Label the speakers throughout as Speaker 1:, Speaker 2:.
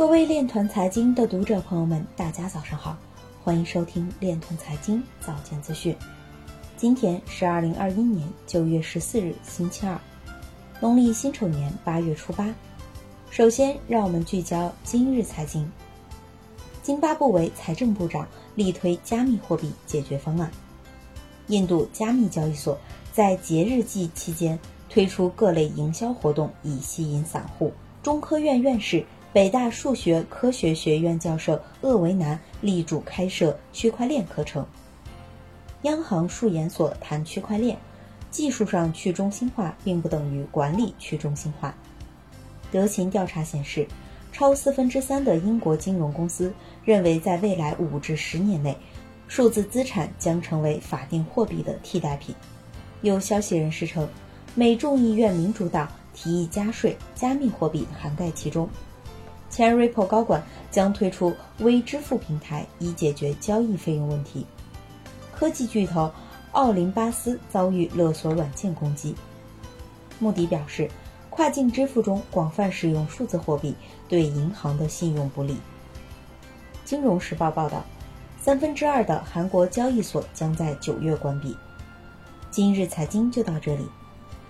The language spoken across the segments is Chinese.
Speaker 1: 各位链团财经的读者朋友们，大家早上好，欢迎收听链团财经早间资讯。今天是二零二一年九月十四日，星期二，农历辛丑年八月初八。首先，让我们聚焦今日财经。津巴布韦财政部长力推加密货币解决方案。印度加密交易所，在节日季期间推出各类营销活动，以吸引散户。中科院院士。北大数学科学学院教授鄂维南力主开设区块链课程。央行数研所谈区块链，技术上去中心化并不等于管理去中心化。德勤调查显示，超四分之三的英国金融公司认为，在未来五至十年内，数字资产将成为法定货币的替代品。有消息人士称，美众议院民主党提议加税，加密货币涵盖其中。前 Ripple 高管将推出微支付平台，以解决交易费用问题。科技巨头奥林巴斯遭遇勒索软件攻击。穆迪表示，跨境支付中广泛使用数字货币对银行的信用不利。金融时报报道，三分之二的韩国交易所将在九月关闭。今日财经就到这里，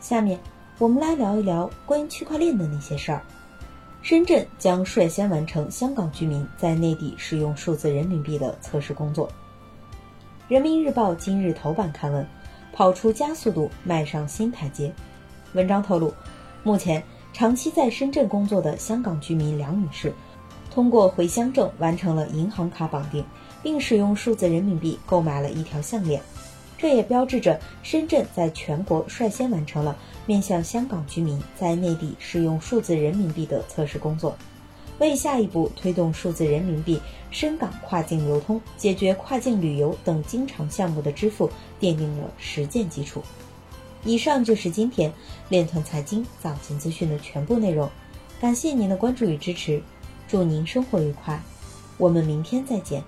Speaker 1: 下面我们来聊一聊关于区块链的那些事儿。深圳将率先完成香港居民在内地使用数字人民币的测试工作。人民日报今日头版刊文：跑出加速度，迈上新台阶。文章透露，目前长期在深圳工作的香港居民梁女士，通过回乡证完成了银行卡绑定，并使用数字人民币购买了一条项链。这也标志着深圳在全国率先完成了面向香港居民在内地使用数字人民币的测试工作，为下一步推动数字人民币深港跨境流通、解决跨境旅游等经常项目的支付奠定了实践基础。以上就是今天链团财经早间资讯的全部内容，感谢您的关注与支持，祝您生活愉快，我们明天再见。